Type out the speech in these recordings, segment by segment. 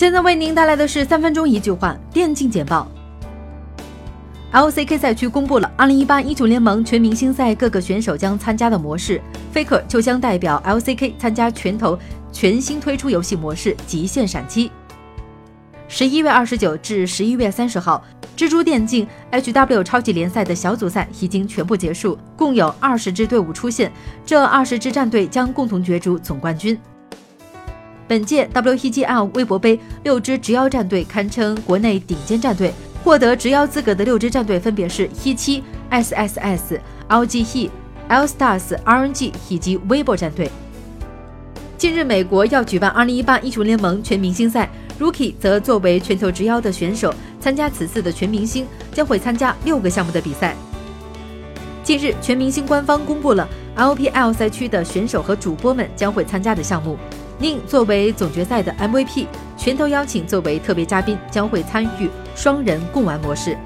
现在为您带来的是三分钟一句话电竞简报。LCK 赛区公布了2018英雄联盟全明星赛各个选手将参加的模式，Faker 就将代表 LCK 参加拳头全新推出游戏模式极限闪击。十一月二十九至十一月三十号，蜘蛛电竞 HW 超级联赛的小组赛已经全部结束，共有二十支队伍出现，这二十支战队将共同角逐总冠军。本届 WEGL 微博杯六支直邀战队堪称国内顶尖战队，获得直邀资格的六支战队分别是 He7、SSS、LGE、L Stars、RNG 以及微博战队。近日，美国要举办2018英雄联盟全明星赛，Rookie 则作为全球直邀的选手参加此次的全明星，将会参加六个项目的比赛。近日，全明星官方公布了 LPL 赛区的选手和主播们将会参加的项目。宁作为总决赛的 MVP，拳头邀请作为特别嘉宾，将会参与双人共玩模式。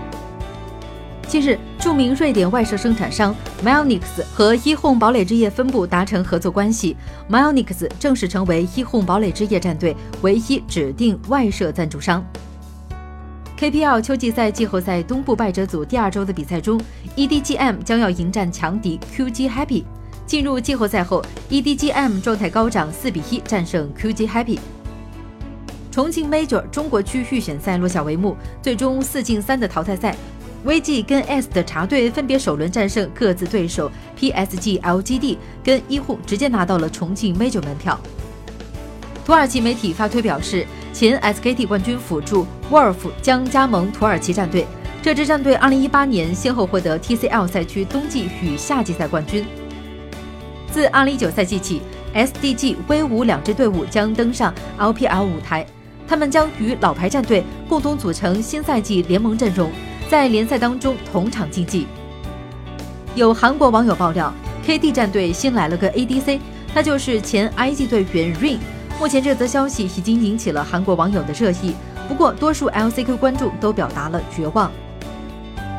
近日，著名瑞典外设生产商 m y o n i x 和一 home 堡垒之夜分部达成合作关系 m y o n i x 正式成为一 home 堡垒之夜战队唯一指定外设赞助商。KPL 秋季赛季后赛东部败者组第二周的比赛中，EDGM 将要迎战强敌 QG Happy。进入季后赛后，EDGM 状态高涨，四比一战胜 QG Happy。重庆 Major 中国区预选赛落下帷幕，最终四进三的淘汰赛，VG 跟 S 的茶队分别首轮战胜各自对手，PSG、LGD 跟一护直接拿到了重庆 Major 门票。土耳其媒体发推表示，前 SKT 冠军辅助 Wolf 将加盟土耳其战队，这支战队2018年先后获得 TCL 赛区冬季与夏季赛冠军。自2019赛季起，SDG、威武两支队伍将登上 LPL 舞台，他们将与老牌战队共同组成新赛季联盟阵容，在联赛当中同场竞技。有韩国网友爆料，KD 战队新来了个 ADC，他就是前 IG 队员 Rain。目前这则消息已经引起了韩国网友的热议，不过多数 LCK 观众都表达了绝望。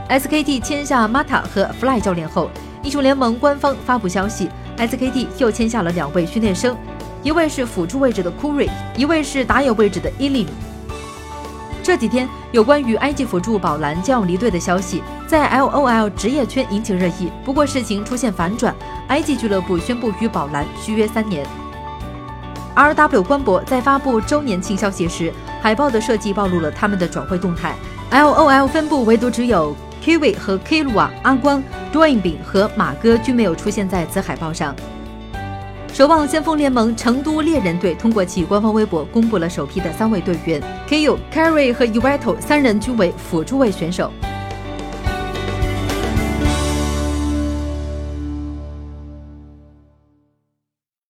SKT 签下 Mata 和 Fly 教练后，英雄联盟官方发布消息。SKT 又签下了两位训练生，一位是辅助位置的 Kuri，一位是打野位置的 Ilin。这几天有关于 IG 辅助宝蓝将要离队的消息，在 LOL 职业圈引起热议。不过事情出现反转，IG 俱乐部宣布与宝蓝续约三年。RW 官博在发布周年庆消息时，海报的设计暴露了他们的转会动态。LOL 分部唯独只有。Kiwi 和 k l u a 阿光、Dwayne 饼和马哥均没有出现在此海报上。守望先锋联盟成都猎人队通过其官方微博公布了首批的三位队员，Ku、Carry 和 Uveto 三人均为辅助位选手。